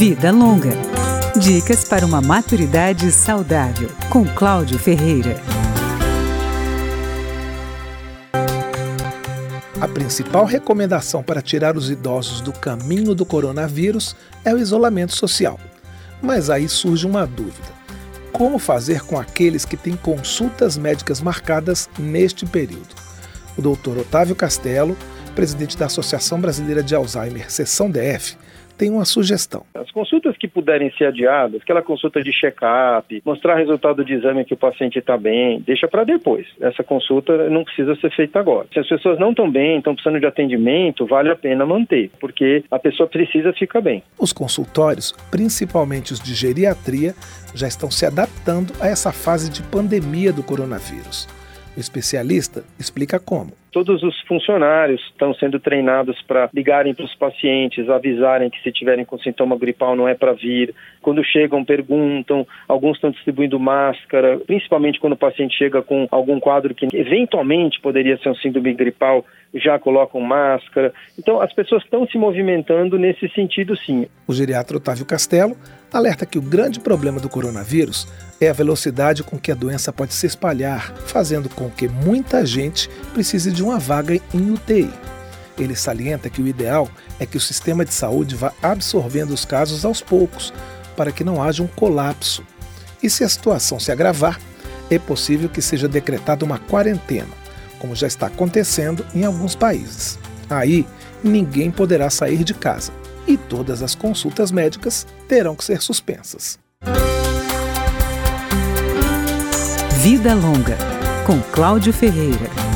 Vida Longa. Dicas para uma maturidade saudável, com Cláudio Ferreira. A principal recomendação para tirar os idosos do caminho do coronavírus é o isolamento social. Mas aí surge uma dúvida: como fazer com aqueles que têm consultas médicas marcadas neste período? O doutor Otávio Castelo, presidente da Associação Brasileira de Alzheimer, seção DF, tem uma sugestão. As consultas que puderem ser adiadas, aquela consulta de check-up, mostrar resultado de exame que o paciente está bem, deixa para depois. Essa consulta não precisa ser feita agora. Se as pessoas não estão bem, estão precisando de atendimento, vale a pena manter, porque a pessoa precisa ficar bem. Os consultórios, principalmente os de geriatria, já estão se adaptando a essa fase de pandemia do coronavírus. O especialista explica como. Todos os funcionários estão sendo treinados para ligarem para os pacientes, avisarem que se tiverem com sintoma gripal não é para vir. Quando chegam, perguntam. Alguns estão distribuindo máscara, principalmente quando o paciente chega com algum quadro que eventualmente poderia ser um síndrome gripal, já colocam máscara. Então, as pessoas estão se movimentando nesse sentido, sim. O geriatra Otávio Castelo alerta que o grande problema do coronavírus é a velocidade com que a doença pode se espalhar, fazendo com que muita gente precise de uma vaga em UTI. Ele salienta que o ideal é que o sistema de saúde vá absorvendo os casos aos poucos, para que não haja um colapso. E se a situação se agravar, é possível que seja decretada uma quarentena como já está acontecendo em alguns países. Aí, ninguém poderá sair de casa e todas as consultas médicas terão que ser suspensas. Vida Longa, com Cláudio Ferreira.